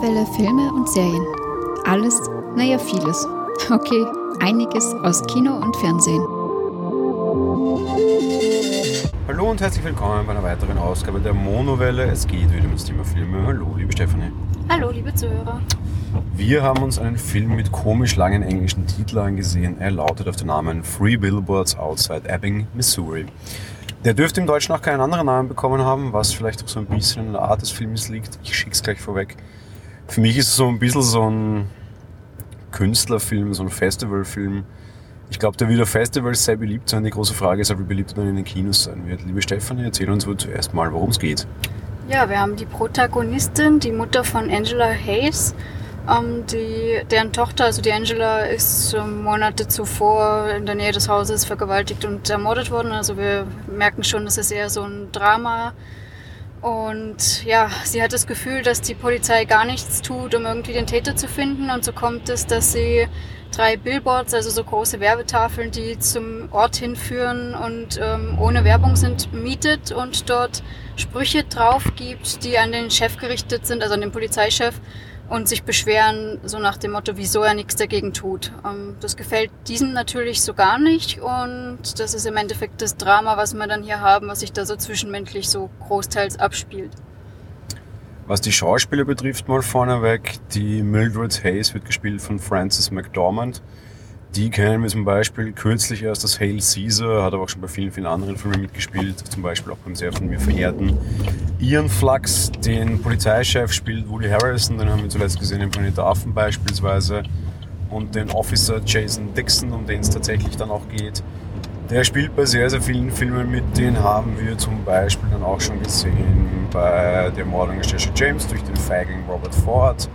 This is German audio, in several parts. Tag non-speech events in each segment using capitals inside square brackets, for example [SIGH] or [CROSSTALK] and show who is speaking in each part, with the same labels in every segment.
Speaker 1: Monowelle Filme und Serien. Alles, naja, vieles. Okay, einiges aus Kino und Fernsehen.
Speaker 2: Hallo und herzlich willkommen bei einer weiteren Ausgabe der Monowelle. Es geht wieder um das Thema Filme. Hallo, liebe Stefanie.
Speaker 3: Hallo, liebe Zuhörer.
Speaker 2: Wir haben uns einen Film mit komisch langen englischen Titeln angesehen. Er lautet auf den Namen Three Billboards Outside Ebbing, Missouri. Der dürfte im Deutschen auch keinen anderen Namen bekommen haben, was vielleicht auch so ein bisschen in der Art des Films liegt. Ich schick's gleich vorweg. Für mich ist es so ein bisschen so ein Künstlerfilm, so ein Festivalfilm. Ich glaube, der wird auf Festivals sehr beliebt sein. Die große Frage ist, wie beliebt dann in den Kinos sein wird. Liebe Stefanie, erzähl uns wohl zuerst mal, worum es geht.
Speaker 3: Ja, wir haben die Protagonistin, die Mutter von Angela Hayes. Ähm, die, deren Tochter, also die Angela, ist ähm, Monate zuvor in der Nähe des Hauses vergewaltigt und ermordet worden. Also wir merken schon, das ist eher so ein Drama. Und ja, sie hat das Gefühl, dass die Polizei gar nichts tut, um irgendwie den Täter zu finden. Und so kommt es, dass sie drei Billboards, also so große Werbetafeln, die zum Ort hinführen und ähm, ohne Werbung sind, mietet und dort Sprüche drauf gibt, die an den Chef gerichtet sind, also an den Polizeichef und sich beschweren, so nach dem Motto, wieso er nichts dagegen tut. Ähm, das gefällt diesen natürlich so gar nicht und das ist im Endeffekt das Drama, was wir dann hier haben, was sich da so zwischenmenschlich so großteils abspielt.
Speaker 2: Was die Schauspieler betrifft, mal vorneweg, die Mildred Hayes wird gespielt von Frances McDormand. Die kennen wir zum Beispiel kürzlich erst das Hail Caesar, hat aber auch schon bei vielen, vielen anderen Filmen mitgespielt, zum Beispiel auch beim sehr von mir verehrten Ian Flux, den Polizeichef spielt Woody Harrison, den haben wir zuletzt gesehen in Planet Affen beispielsweise, und den Officer Jason Dixon, um den es tatsächlich dann auch geht. Der spielt bei sehr, sehr vielen Filmen mit, den haben wir zum Beispiel dann auch schon gesehen bei der Mordung des Jesse James durch den Feigling Robert Ford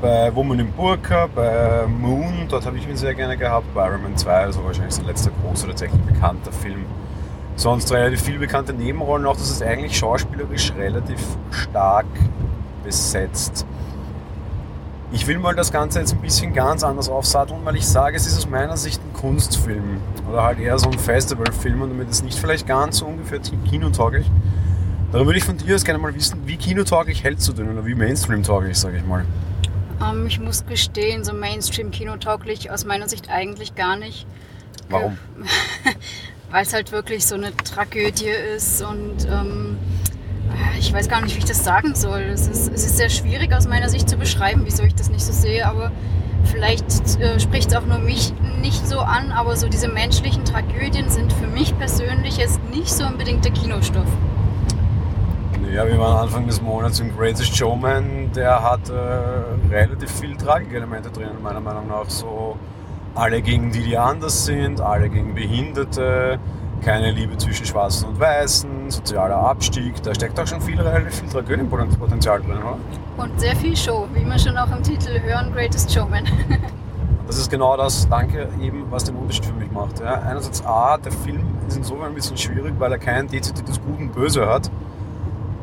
Speaker 2: bei Woman in Burka, bei Moon, dort habe ich ihn sehr gerne gehabt, bei Iron Man 2, also wahrscheinlich sein letzter großer, tatsächlich bekannter Film. Sonst relativ viele bekannte Nebenrollen, auch das ist eigentlich schauspielerisch relativ stark besetzt. Ich will mal das Ganze jetzt ein bisschen ganz anders aufsatteln, weil ich sage, es ist aus meiner Sicht ein Kunstfilm oder halt eher so ein Festivalfilm und damit ist nicht vielleicht ganz so ungefähr kinotauglich. Darum würde ich von dir aus gerne mal wissen, wie kinotauglich hältst du den oder wie Mainstream-tauglich, sage ich mal.
Speaker 3: Ähm, ich muss gestehen, so Mainstream-Kinotauglich aus meiner Sicht eigentlich gar nicht.
Speaker 2: Warum? [LAUGHS]
Speaker 3: Weil es halt wirklich so eine Tragödie ist und ähm, ich weiß gar nicht, wie ich das sagen soll. Es ist, es ist sehr schwierig aus meiner Sicht zu beschreiben, wieso ich das nicht so sehe, aber vielleicht äh, spricht es auch nur mich nicht so an, aber so diese menschlichen Tragödien sind für mich persönlich jetzt nicht so unbedingt der Kinostoff.
Speaker 2: Ja, wir waren Anfang des Monats im Greatest Showman. Der hat äh, relativ viel Tragikelemente drin, meiner Meinung nach. So alle gegen die, die anders sind, alle gegen Behinderte, keine Liebe zwischen Schwarzen und Weißen, sozialer Abstieg. Da steckt auch schon viel, relativ viel Tragödienpotenzial drin, oder?
Speaker 3: Und sehr viel Show, wie wir schon auch im Titel hören, Greatest Showman. [LAUGHS]
Speaker 2: das ist genau das, danke, eben, was den Unterschied für mich macht. Ja. Einerseits A, der Film ist insofern ein bisschen schwierig, weil er kein dezidiertes Gut und Böse hat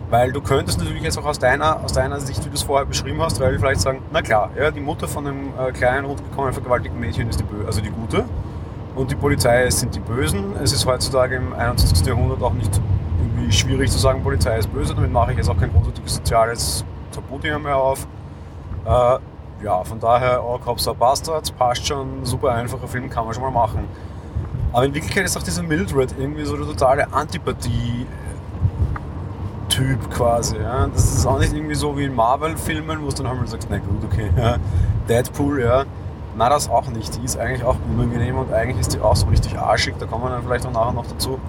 Speaker 2: weil du könntest natürlich jetzt auch aus deiner, aus deiner Sicht, wie du es vorher beschrieben hast, weil wir vielleicht sagen, na klar, ja, die Mutter von einem äh, kleinen, rundgekommenen, vergewaltigten Mädchen ist die, Bö also die Gute und die Polizei sind die Bösen. Es ist heutzutage im 21. Jahrhundert auch nicht irgendwie schwierig zu sagen, Polizei ist böse, damit mache ich jetzt auch kein großartiges soziales Tabuthema mehr auf. Äh, ja, von daher, All Cops are Bastards, passt schon, super einfacher Film, kann man schon mal machen. Aber in Wirklichkeit ist auch diese Mildred irgendwie so eine totale Antipathie Typ quasi. Ja. Das ist auch nicht irgendwie so wie in Marvel-Filmen, wo du dann halt sagst, na gut, okay, ja. Deadpool, ja. Na, das auch nicht. Die ist eigentlich auch unangenehm und eigentlich ist die auch so richtig arschig, da kommen wir dann vielleicht auch nachher noch dazu.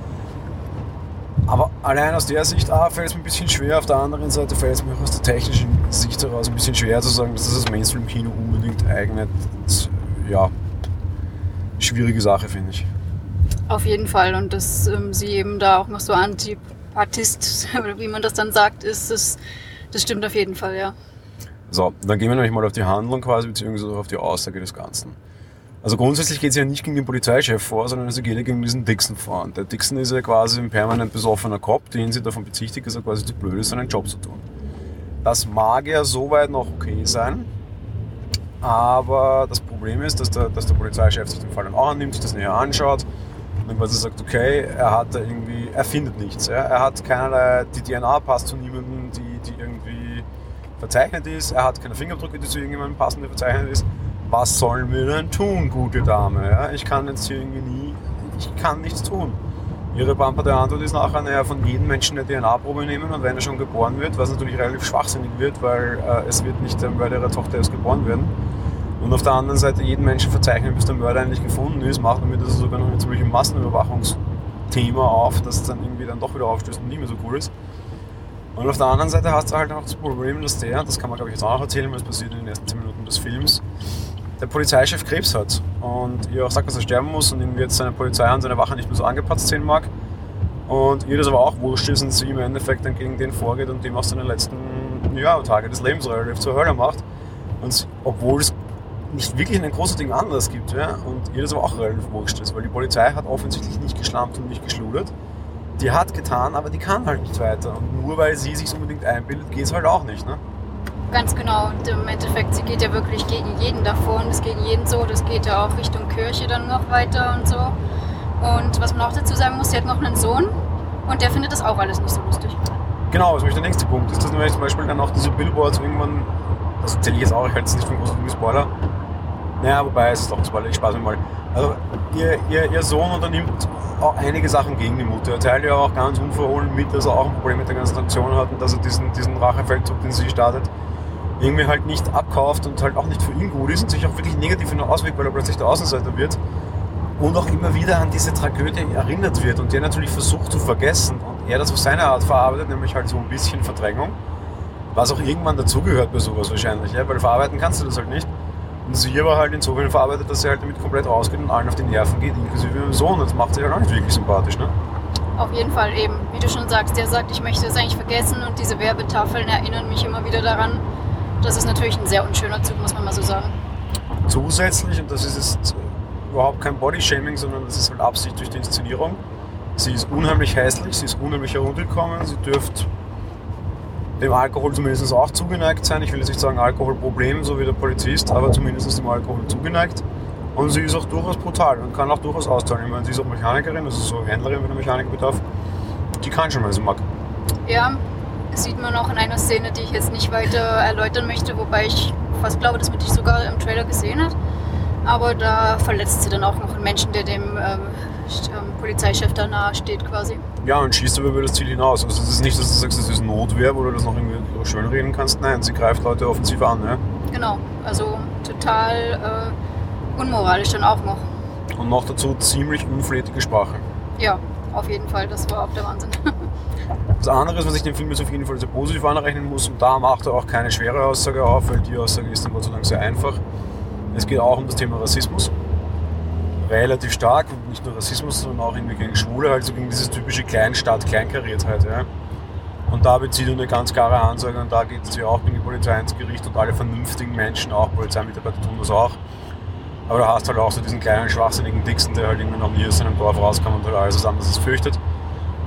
Speaker 2: Aber allein aus der Sicht A fällt es mir ein bisschen schwer, auf der anderen Seite fällt es mir auch aus der technischen Sicht heraus ein bisschen schwer zu sagen, dass das das Mainstream-Kino unbedingt eignet. Ja, schwierige Sache, finde ich.
Speaker 3: Auf jeden Fall und dass ähm, sie eben da auch noch so anti Artist, [LAUGHS] oder wie man das dann sagt, ist, das, das stimmt auf jeden Fall, ja.
Speaker 2: So, dann gehen wir nämlich mal auf die Handlung quasi, beziehungsweise auf die Aussage des Ganzen. Also grundsätzlich geht es ja nicht gegen den Polizeichef vor, sondern es geht ja gegen diesen Dixon vor. Und der Dixon ist ja quasi ein permanent besoffener Cop, den sie davon bezichtigt, dass er quasi zu blöd ist, seinen Job zu tun. Das mag ja soweit noch okay sein, aber das Problem ist, dass der, dass der Polizeichef sich den Fall dann auch annimmt, sich das näher anschaut und quasi sagt, okay, er hat irgendwie, er findet nichts. Ja? Er hat keinerlei, die DNA passt zu niemandem, die, die irgendwie verzeichnet ist, er hat keine Fingerabdrücke, die zu irgendjemandem passen, der verzeichnet ist. Was sollen wir denn tun, gute Dame? Ja, ich kann jetzt hier irgendwie nie, ich kann nichts tun. Ihre Pamperte Antwort ist nachher, naja, von jedem Menschen eine DNA-Probe nehmen und wenn er schon geboren wird, was natürlich relativ schwachsinnig wird, weil äh, es wird nicht Mörder ihrer Tochter erst geboren werden. Und auf der anderen Seite jeden Menschen verzeichnen, bis der Mörder eigentlich gefunden ist, macht damit das sogar noch eine ziemliche Massenüberwachungsthema auf, das dann irgendwie dann doch wieder aufstößt und nicht mehr so cool ist. Und auf der anderen Seite hast du halt auch das Problem, dass der, das kann man glaube ich jetzt auch noch erzählen, weil es passiert in den ersten 10 Minuten des Films, der Polizeichef Krebs hat und ihr auch sagt, dass er sterben muss und ihm jetzt seine Polizei und seine Wache nicht mehr so angepatzt sehen mag. Und ihr das aber auch wurscht ist und sie im Endeffekt dann gegen den vorgeht und dem auch seine letzten ja, Tage des Lebens relativ zur Hölle macht. Und obwohl es nicht wirklich einen großartigen Anlass gibt, ja, und ihr das aber auch relativ wurscht ist, weil die Polizei hat offensichtlich nicht geschlampt und nicht geschludert. Die hat getan, aber die kann halt nicht weiter. Und nur weil sie sich unbedingt einbildet, geht es halt auch nicht. Ne?
Speaker 3: Ganz genau. Und im Endeffekt, sie geht ja wirklich gegen jeden davor und es gegen jeden so. Das geht ja auch Richtung Kirche dann noch weiter und so. Und was man auch dazu sagen muss, sie hat noch einen Sohn und der findet das auch alles nicht so lustig.
Speaker 2: Genau, das ist der nächste Punkt. Ist das nämlich zum Beispiel dann auch diese Billboards irgendwann, das erzähle ich jetzt auch, ich halte es nicht für einen großen Spoiler. Naja, wobei es doch Spoiler, ich spaß mir mal. Also ihr, ihr, ihr Sohn unternimmt auch einige Sachen gegen die Mutter. Er teilt ja auch ganz unverhohlen mit, dass er auch ein Problem mit der ganzen Aktion hat und dass er diesen, diesen Rachefeldzug, den sie startet, irgendwie halt nicht abkauft und halt auch nicht für ihn gut ist und sich auch wirklich negativ nur auswirkt, weil er plötzlich der Außenseiter wird und auch immer wieder an diese Tragödie erinnert wird und der natürlich versucht zu vergessen und er das auf seine Art verarbeitet, nämlich halt so ein bisschen Verdrängung, was auch irgendwann dazugehört bei sowas wahrscheinlich, ja? weil verarbeiten kannst du das halt nicht. Und sie aber halt insofern verarbeitet, dass sie halt damit komplett rausgeht und allen auf die Nerven geht, inklusive ihrem Sohn. Das macht sie halt auch nicht wirklich sympathisch, ne?
Speaker 3: Auf jeden Fall eben, wie du schon sagst, der sagt, ich möchte es eigentlich vergessen und diese Werbetafeln erinnern mich immer wieder daran, das ist natürlich ein sehr unschöner Zug, muss man mal so sagen.
Speaker 2: Zusätzlich, und das ist jetzt überhaupt kein Bodyshaming, sondern das ist halt Absicht durch die Inszenierung. Sie ist unheimlich hässlich, sie ist unheimlich heruntergekommen, sie dürfte dem Alkohol zumindest auch zugeneigt sein. Ich will jetzt nicht sagen Alkoholproblem, so wie der Polizist, aber zumindest dem Alkohol zugeneigt. Und sie ist auch durchaus brutal und kann auch durchaus austeilen. Ich meine, sie ist auch Mechanikerin, also so Händlerin, wenn der Mechaniker bedarf. Die kann schon, wenn sie mag.
Speaker 3: Ja, sieht man auch in einer Szene, die ich jetzt nicht weiter erläutern möchte, wobei ich fast glaube, dass man die sogar im Trailer gesehen hat. Aber da verletzt sie dann auch noch einen Menschen, der dem ähm, ähm Polizeichef da nahe steht quasi.
Speaker 2: Ja, und schießt aber über das Ziel hinaus. Also es ist nicht, dass du sagst, das ist Notwehr, wo du das noch irgendwie schön reden kannst. Nein, sie greift Leute offensiv an. Ja?
Speaker 3: Genau, also total äh, unmoralisch dann auch noch.
Speaker 2: Und noch dazu ziemlich unflätige Sprache.
Speaker 3: Ja, auf jeden Fall, das war auch der Wahnsinn. [LAUGHS]
Speaker 2: Das andere, was ich dem Film jetzt auf jeden Fall sehr positiv anrechnen muss, und da macht er auch keine schwere Aussage auf, weil die Aussage ist dann Gott sei Dank sehr einfach. Es geht auch um das Thema Rassismus. Relativ stark, und nicht nur Rassismus, sondern auch irgendwie gegen Schwule, also gegen dieses typische Kleinstadt-Kleinkariertheit. Ja. Und da bezieht eine ganz klare Ansage und da geht es ja auch gegen die Polizei ins Gericht und alle vernünftigen Menschen, auch Polizeimitarbeiter tun das auch. Aber da hast du halt auch so diesen kleinen, schwachsinnigen Dixon, der halt irgendwie noch nie aus seinem Dorf rauskam und halt alles anderes fürchtet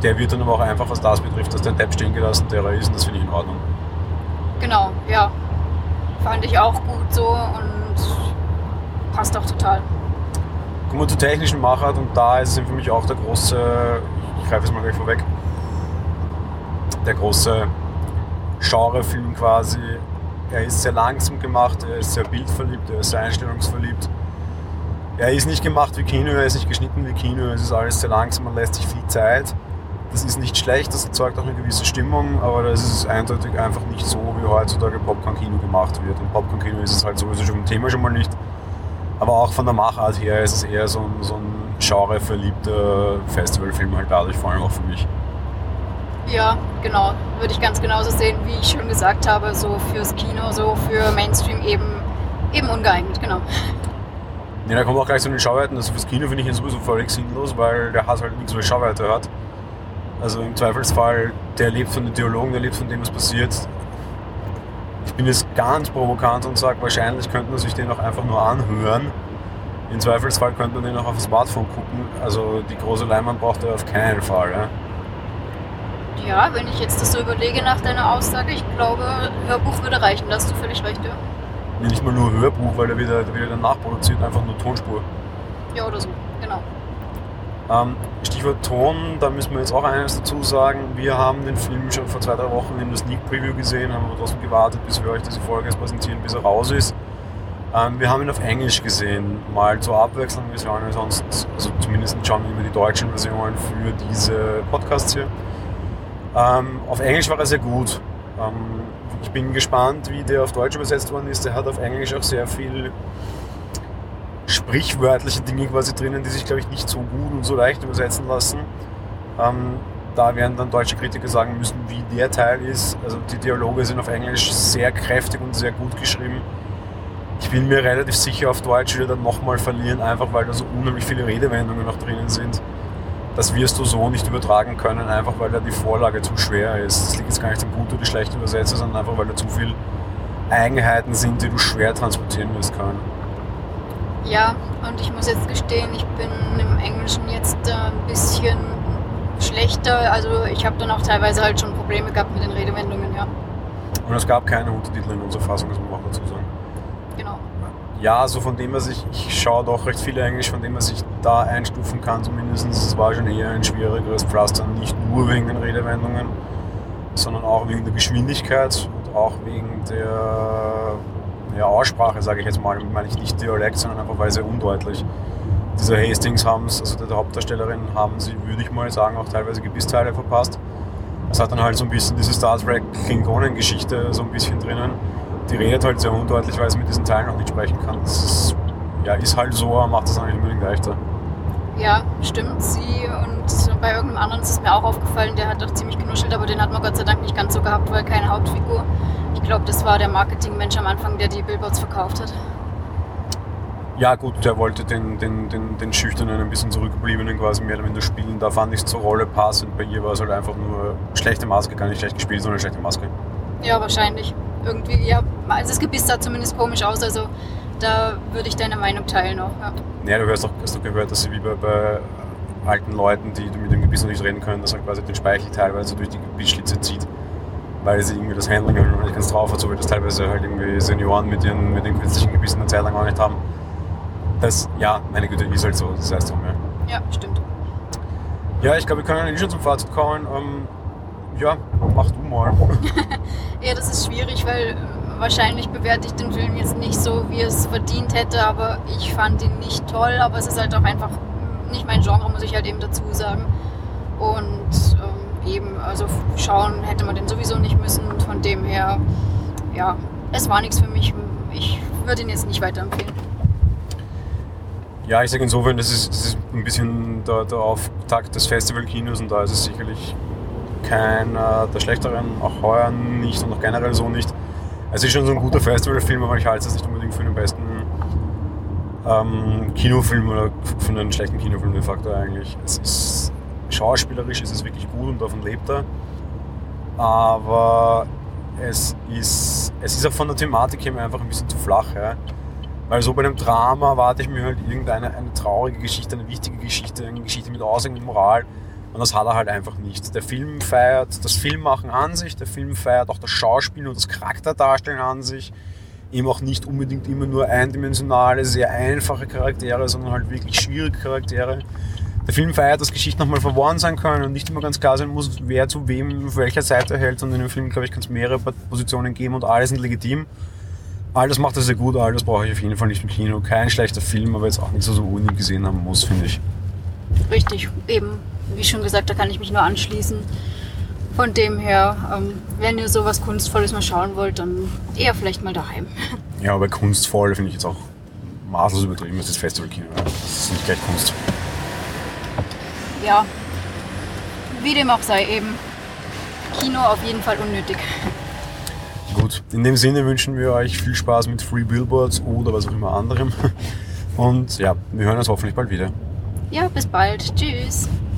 Speaker 2: der wird dann aber auch einfach, was das betrifft, dass der Depp stehen gelassen, der er ist und das finde ich in Ordnung.
Speaker 3: Genau, ja. Fand ich auch gut so und passt auch total.
Speaker 2: Kommen wir zur technischen Machart und da ist es für mich auch der große, ich greife es mal gleich vorweg, der große Genrefilm quasi. Er ist sehr langsam gemacht, er ist sehr bildverliebt, er ist sehr einstellungsverliebt. Er ist nicht gemacht wie Kino, er ist nicht geschnitten wie Kino, es ist alles sehr langsam, man lässt sich viel Zeit. Das ist nicht schlecht, das erzeugt auch eine gewisse Stimmung, aber das ist eindeutig einfach nicht so, wie heutzutage Popcorn-Kino gemacht wird. Und Popcorn-Kino ist es halt sowieso schon vom Thema schon mal nicht. Aber auch von der Machart her ist es eher so ein, so ein genreverliebter Festivalfilm halt dadurch, vor allem auch für mich.
Speaker 3: Ja, genau. Würde ich ganz genauso sehen, wie ich schon gesagt habe, so fürs Kino, so für Mainstream eben, eben ungeeignet, genau.
Speaker 2: Ja, da kommen wir auch gleich zu den Schauwerten. Also fürs Kino finde ich ihn sowieso völlig sinnlos, weil der Hass halt nichts über Schauwerte hat. Also im Zweifelsfall, der lebt von den Dialogen, der lebt von dem, was passiert. Ich bin jetzt ganz provokant und sage, wahrscheinlich könnte man sich den auch einfach nur anhören. Im Zweifelsfall könnte man den auch auf dem Smartphone gucken. Also die große Leinwand braucht er auf keinen Fall. Ja?
Speaker 3: ja, wenn ich jetzt das so überlege nach deiner Aussage, ich glaube, Hörbuch würde reichen, da hast du völlig recht, ja.
Speaker 2: Nee, nicht mal nur Hörbuch, weil er wieder, wieder dann nachproduziert, einfach nur Tonspur.
Speaker 3: Ja, oder so, genau.
Speaker 2: Ähm, Stichwort Ton, da müssen wir jetzt auch eines dazu sagen. Wir haben den Film schon vor zwei, drei Wochen in der Sneak Preview gesehen, haben aber trotzdem gewartet, bis wir euch diese Folge jetzt präsentieren, bis er raus ist. Ähm, wir haben ihn auf Englisch gesehen, mal zur Abwechslung. Wir schauen sonst, also zumindest schauen wir über die deutschen Versionen für diese Podcasts hier. Ähm, auf Englisch war er sehr gut. Ähm, ich bin gespannt, wie der auf Deutsch übersetzt worden ist. Der hat auf Englisch auch sehr viel sprichwörtliche Dinge quasi drinnen, die sich, glaube ich, nicht so gut und so leicht übersetzen lassen. Ähm, da werden dann deutsche Kritiker sagen müssen, wie der Teil ist. Also die Dialoge sind auf Englisch sehr kräftig und sehr gut geschrieben. Ich bin mir relativ sicher, auf Deutsch wird er dann nochmal verlieren, einfach weil da so unheimlich viele Redewendungen noch drinnen sind. Das wirst du so nicht übertragen können, einfach weil da die Vorlage zu schwer ist. Das liegt jetzt gar nicht am gut oder schlecht übersetzt, sondern einfach weil da zu viele Eigenheiten sind, die du schwer transportieren wirst können.
Speaker 3: Ja, und ich muss jetzt gestehen, ich bin im Englischen jetzt äh, ein bisschen schlechter. Also ich habe dann auch teilweise halt schon Probleme gehabt mit den Redewendungen, ja.
Speaker 2: Und es gab keine Untertitel in unserer Fassung, das muss man auch dazu sagen.
Speaker 3: Genau.
Speaker 2: Ja, so von dem, was ich, ich schaue doch recht viel Englisch, von dem, was ich da einstufen kann, zumindest. Es war schon eher ein schwierigeres Pflaster, nicht nur wegen den Redewendungen, sondern auch wegen der Geschwindigkeit und auch wegen der ja, Aussprache, sage ich jetzt mal, meine ich nicht Dialekt, sondern einfach weil sehr undeutlich. Dieser Hastings haben also der Hauptdarstellerin, haben sie, würde ich mal sagen, auch teilweise Gebissteile verpasst. Es hat dann halt so ein bisschen diese Star Trek Klingonen-Geschichte so ein bisschen drinnen. Die redet halt sehr undeutlich, weil sie mit diesen Teilen noch nicht sprechen kann. Das ist, ja, ist halt so, macht das nicht unbedingt leichter.
Speaker 3: Ja, stimmt. Sie und bei irgendeinem anderen ist es mir auch aufgefallen, der hat auch ziemlich genuschelt, aber den hat man Gott sei Dank nicht ganz so gehabt, weil keine Hauptfigur. Ich glaube, das war der Marketingmensch am Anfang, der die Billboards verkauft hat.
Speaker 2: Ja gut, der wollte den, den, den, den Schüchternen, ein bisschen zurückgebliebenen quasi mehr oder weniger spielen. Da fand ich es zur Rolle passend. Bei ihr war es halt einfach nur schlechte Maske, gar nicht schlecht gespielt, sondern schlechte Maske.
Speaker 3: Ja, wahrscheinlich. Irgendwie, ja, also das Gebiss sah zumindest komisch aus, also da würde ich deine Meinung teilen auch. Ja,
Speaker 2: ja du hast doch, hast doch gehört, dass sie wie bei, bei alten Leuten, die mit dem Gebiss noch nicht reden können, dass er quasi den Speichel teilweise durch die Gebissschlitze zieht weil sie irgendwie das Handling noch nicht ganz drauf hat, so wie das teilweise halt irgendwie Senioren mit, ihren, mit den künstlichen Gebissen eine Zeit lang auch nicht haben. Das, ja, meine Güte, ist halt so, das heißt so,
Speaker 3: ja. Ja, stimmt.
Speaker 2: Ja, ich glaube, wir können eigentlich schon zum Fazit kommen. Ähm, ja, mach du mal. [LAUGHS]
Speaker 3: ja, das ist schwierig, weil wahrscheinlich bewerte ich den Film jetzt nicht so, wie es verdient hätte, aber ich fand ihn nicht toll, aber es ist halt auch einfach nicht mein Genre, muss ich halt eben dazu sagen. Und ähm, eben, also schauen hätte man den sowieso nicht müssen. Und von dem her, ja, es war nichts für mich. Ich würde ihn jetzt nicht weiterempfehlen.
Speaker 2: Ja, ich sage insofern, das ist, das ist ein bisschen der, der Auftakt des Festivalkinos und da ist es sicherlich keiner der schlechteren, auch heuer nicht und auch generell so nicht. Es ist schon so ein guter Festivalfilm, aber ich halte es nicht unbedingt für den besten ähm, Kinofilm oder für einen schlechten Kinofilm de facto eigentlich. Es ist schauspielerisch ist es wirklich gut und davon lebt er. Aber es ist, es ist auch von der Thematik her einfach ein bisschen zu flach. Ja? Weil so bei einem Drama erwarte ich mir halt irgendeine eine traurige Geschichte, eine wichtige Geschichte, eine Geschichte mit Aussage, mit Moral. Und das hat er halt einfach nicht. Der Film feiert das Filmmachen an sich, der Film feiert auch das Schauspiel und das Charakterdarstellen an sich. Eben auch nicht unbedingt immer nur eindimensionale, sehr einfache Charaktere, sondern halt wirklich schwierige Charaktere der Film feiert, dass Geschichten nochmal verworren sein können und nicht immer ganz klar sein muss, wer zu wem, auf welcher Seite hält. Und in dem Film, glaube ich, kann es mehrere Positionen geben und alle sind legitim. Alles macht er sehr gut, alles brauche ich auf jeden Fall nicht im Kino. Kein schlechter Film, aber jetzt auch nicht so, so unig gesehen haben muss, finde ich.
Speaker 3: Richtig, eben. Wie schon gesagt, da kann ich mich nur anschließen. Von dem her, ähm, wenn ihr sowas Kunstvolles mal schauen wollt, dann eher vielleicht mal daheim.
Speaker 2: Ja, aber kunstvoll finde ich jetzt auch maßlos übertrieben, das ist Festivalkino. Das ist nicht gleich Kunst
Speaker 3: ja, wie dem auch sei, eben Kino auf jeden Fall unnötig.
Speaker 2: Gut, in dem Sinne wünschen wir euch viel Spaß mit Free Billboards oder was auch immer anderem. [LAUGHS] Und ja, wir hören uns hoffentlich bald wieder.
Speaker 3: Ja, bis bald. Tschüss.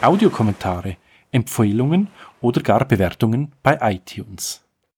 Speaker 4: Audiokommentare, Empfehlungen oder gar Bewertungen bei iTunes.